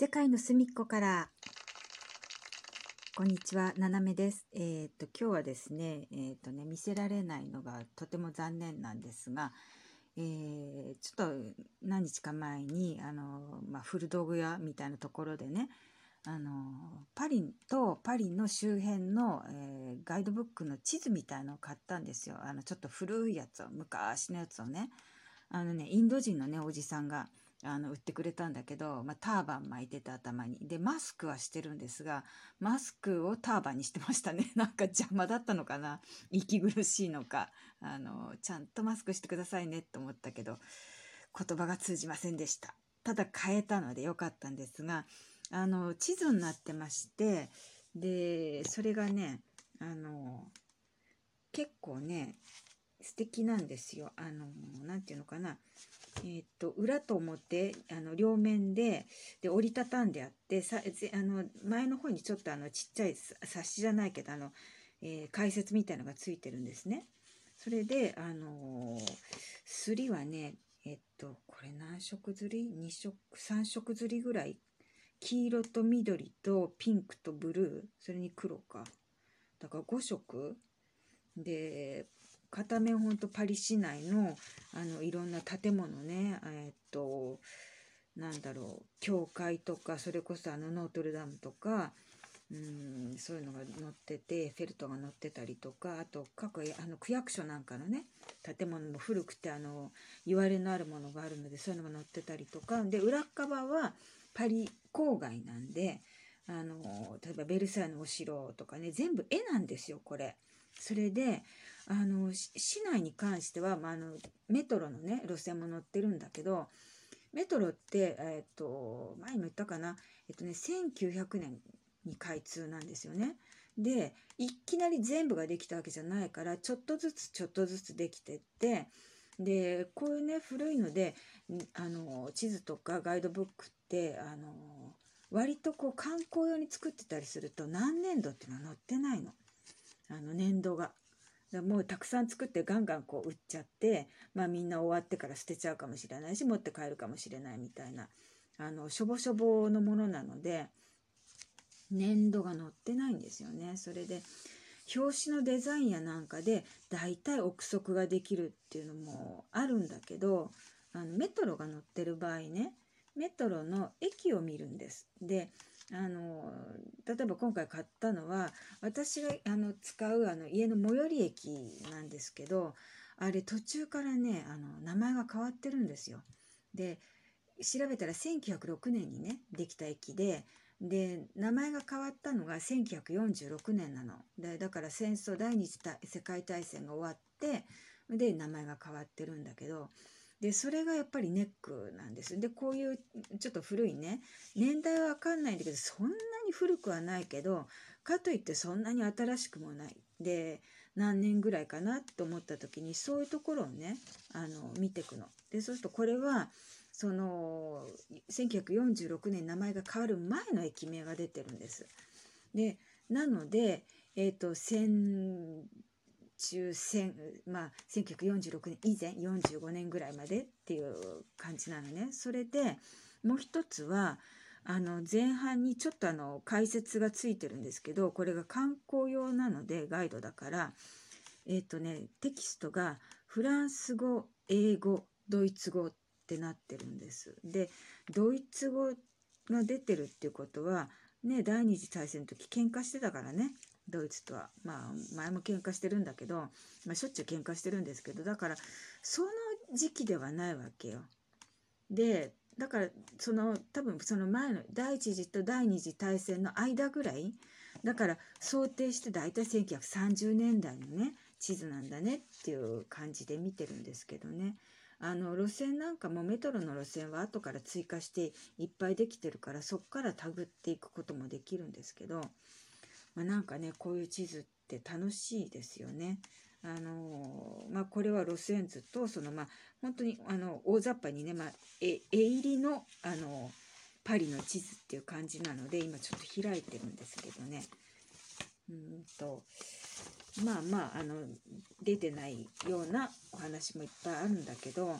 世界の隅っこからこんにちは、ななめです。えっ、と、今日はですね、えっ、とね、見せられないのがとても残念なんですが、えー、ちょっと何日か前に、あの、まあ、古道具屋みたいなところでね、あの、パリとパリの周辺の、え、ガイドブックの地図みたいのを買ったんですよ。あの、ちょっと古いやつを、昔のやつをね。あのね、インド人のね、おじさんが、あの売ってくれたんだけど、まあ、ターバン巻いてた頭に。でマスクはしてるんですがマスクをターバンにしてましたね。なんか邪魔だったのかな。息苦しいのか。あのちゃんとマスクしてくださいねと思ったけど言葉が通じませんでした。ただ変えたのでよかったんですがあの地図になってましてでそれがねあの結構ね素敵なんですよ。あの何て言うのかな。えー、っと裏と表あの両面でで折りたたんであってさあの前の方にちょっとあのちっちゃい冊子じゃないけどあの、えー、解説みたいのがついてるんですね。それであのすりはねえっとこれ何色ずり？2色3色ずりぐらい。黄色と緑とピンクとブルー。それに黒か。だから5色。で片面ほんとパリ市内のあのいろんな建物ねえっとなんだろう教会とかそれこそあのノートルダムとかうんそういうのが載っててフェルトが載ってたりとかあと各あの区役所なんかのね建物も古くてあの言われのあるものがあるのでそういうのが載ってたりとかで裏側はパリ郊外なんであの例えばベルサイユのお城とかね全部絵なんですよこれ。それであの市内に関しては、まあ、あのメトロのね路線も乗ってるんだけどメトロって、えっと前も言ったかな、えっとね、1900年に開通なんですよね。でいきなり全部ができたわけじゃないからちょっとずつちょっとずつできてってでこういうね古いのであの地図とかガイドブックってあの割とこう観光用に作ってたりすると何年度っていうのは載ってないのあの年度が。もうたくさん作ってガンガンこう売っちゃってまあみんな終わってから捨てちゃうかもしれないし持って帰るかもしれないみたいなあのしょぼしょぼのものなので粘土が載ってないんですよね。それで表紙のデザインやなんかで大体憶測ができるっていうのもあるんだけどあのメトロが乗ってる場合ねメトロの駅を見るんです。であの例えば今回買ったのは私があの使うあの家の最寄り駅なんですけどあれ途中からねあの名前が変わってるんですよ。で調べたら1906年にねできた駅でで名前が変わったのが1946年なのでだから戦争第二次世界大戦が終わってで名前が変わってるんだけどでそれがやっぱりネックなんですでこういうちょっと古いね年代は分かんないんだけどそんなに古くはないけどかといってそんなに新しくもないで何年ぐらいかなと思った時にそういうところをねあの見ていくの。でそうするとこれはその1946年名前が変わる前の駅名が出てるんです。でなので、えーと、中戦まあ1946年以前45年ぐらいまでっていう感じなのね。それでもう一つはあの前半にちょっとあの解説がついてるんですけどこれが観光用なのでガイドだからえっ、ー、とねテキストがフランス語英語ドイツ語ってなってるんです。でドイツ語が出てるっていうことはね第二次大戦の時喧嘩してたからねドイツとはまあ前も喧嘩してるんだけど、まあ、しょっちゅう喧嘩してるんですけどだからその時期ではないわけよ。でだからその多分その前の第一次と第二次大戦の間ぐらいだから想定して大体1930年代のね地図なんだねっていう感じで見てるんですけどねあの路線なんかもメトロの路線は後から追加していっぱいできてるからそこからたぐっていくこともできるんですけどまあ、なんかねこういう地図って楽しいですよね。あのまあ、これはロスエンズとそのまあ本当にあの大雑把にね、まあ、絵入りのあのパリの地図っていう感じなので今ちょっと開いてるんですけどねうんとまあまああの出てないようなお話もいっぱいあるんだけど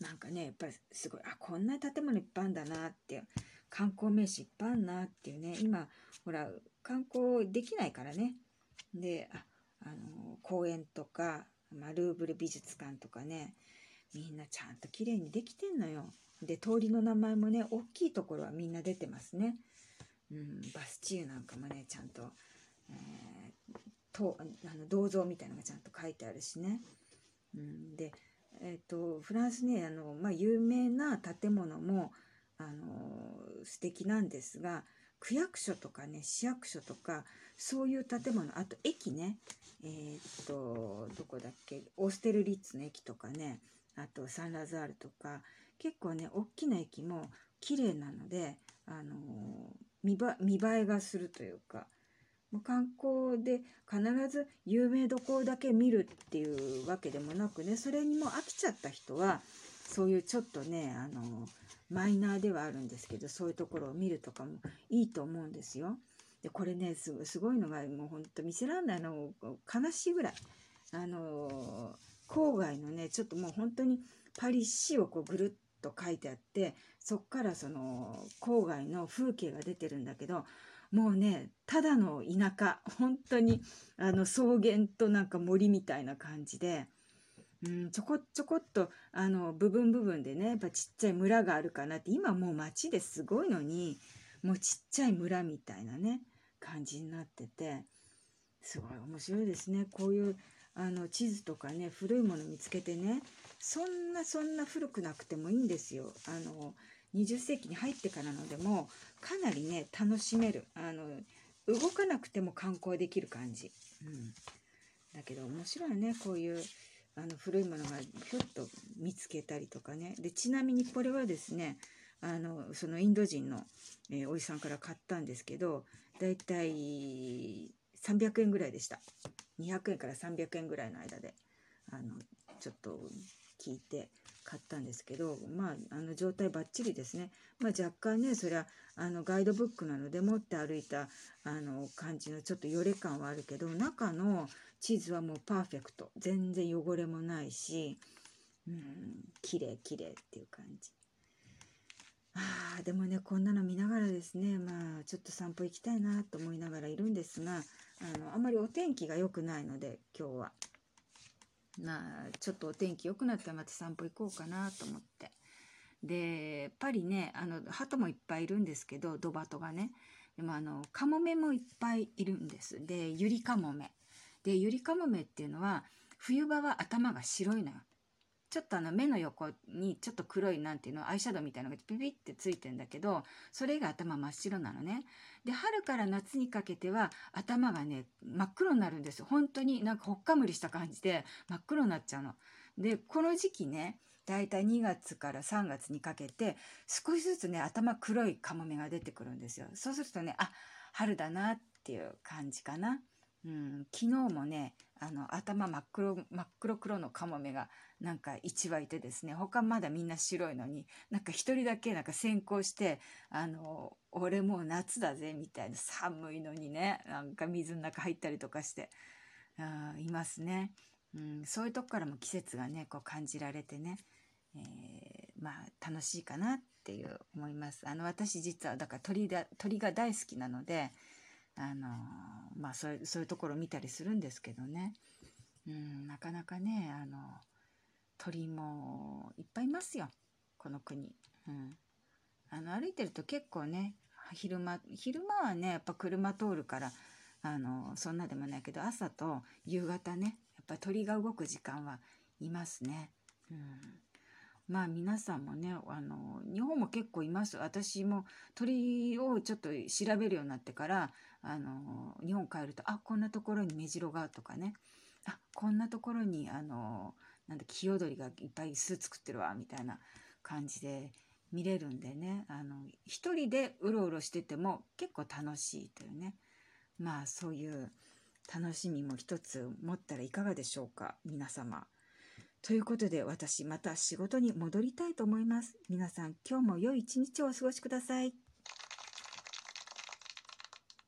なんかねやっぱりすごいあこんな建物いっぱいあるんだなって観光名所いっぱいあるなっていうね今ほら観光できないからねでああの公園とか、まあ、ルーブル美術館とかねみんなちゃんと綺麗にできてんのよ。で通りの名前もね大きいところはみんな出てますね。うん、バスチーなんかもねちゃんと,、えー、とあの銅像みたいのがちゃんと書いてあるしね。うん、で、えーと、フランスねあの、まあ、有名な建物もあの素敵なんですが区役所とかね市役所とかそういう建物あと駅ねえー、っとどこだっけオーステルリッツの駅とかねあとサンラザールとか結構ね大きな駅も綺麗なので、あの見栄えがするというかもう観光で必ず有名どころだけ見るっていうわけでもなくねそれにも飽きちゃった人はそういうちょっとねあのマイナーではあるんですけどそういうところを見るとかもいいと思うんですよ。でこれねすごいのがもうほんと見せらんないの悲しいぐらいあの郊外のねちょっともう本当にパリ市をこうぐるっと書いてあってそっからその郊外の風景が出てるんだけどもうねただの田舎本当にあの草原となんか森みたいな感じで、うん、ちょこちょこっとあの部分部分でねやっぱちっちゃい村があるかなって今もう街ですごいのにもうちっちゃい村みたいなね感じになっててすごい面白いですね。こういうあの地図とかね古いもの見つけてねそんなそんな古くなくてもいいんですよ。あの20世紀に入ってからのでもかなりね楽しめる。あの動かなくても観光できる感じ、うん、だけど面白いねこういうあの古いものがひょっと見つけたりとかね。でちなみにこれはですねあのそのインド人の、えー、おじさんから買ったんですけどだいたい300円ぐらいでした。200円から300円ぐらいの間であのちょっと聞いて買ったんですけどまああの状態ばっちりですね、まあ、若干ねそれはあのガイドブックなので持って歩いたあの感じのちょっとよれ感はあるけど中の地図はもうパーフェクト。全然汚れもないしうん綺麗綺麗っていう感じ。あでもねこんなの見ながらですねまあちょっと散歩行きたいなと思いながらいるんですがあのあまりお天気が良くないので今日は。なちょっとお天気良くなったらまた散歩行こうかなと思って。でパリねあの鳩もいっぱいいるんですけどドバトがね。でもあのカモメもいっぱいいるんです。でユリカモメ。でユリカモメっていうのは冬場は頭が白いのよ。ちょっとあの目の横にちょっと黒いなんていうのアイシャドウみたいなのがピピってついてんだけどそれが頭真っ白なのね。で春から夏にかけては頭がね真っ黒になるんですよ。本当になんかほっかむりした感じで真っ黒になっちゃうの。でこの時期ねだいたい2月から3月にかけて少しずつね頭黒いカモメが出てくるんですよ。そうするとねあ春だなっていう感じかな。うん、昨日もねあの頭真っ黒真っ黒黒のカモメがなんか1羽いてですね他まだみんな白いのになんか1人だけなんか先行してあの俺もう夏だぜみたいな寒いのにねなんか水の中入ったりとかしてあいますね、うん、そういうとこからも季節がねこう感じられてね、えー、まあ楽しいかなっていう思います。あの私実はだから鳥だ鳥が大好きなのであのまあそういうそういうところを見たりするんですけどね、うん、なかなかねあの鳥もいっぱいいますよ。この国、うん、あの歩いてると結構ね昼間昼間はねやっぱ車通るからあのそんなでもないけど朝と夕方ねやっぱ鳥が動く時間はいますね。うん。まあ皆さんもねあの日本も結構います。私も鳥をちょっと調べるようになってからあの日本帰るとあこんなところにメジロがとかね。あこんなところにあのなんだ清鳥がいっぱい巣作ってるわみたいな感じで見れるんでね。あの一人でうろうろしてても結構楽しいというね。まあそういう楽しみも一つ持ったらいかがでしょうか皆様。ということで私また仕事に戻りたいと思います。皆さん今日も良い一日をお過ごしください。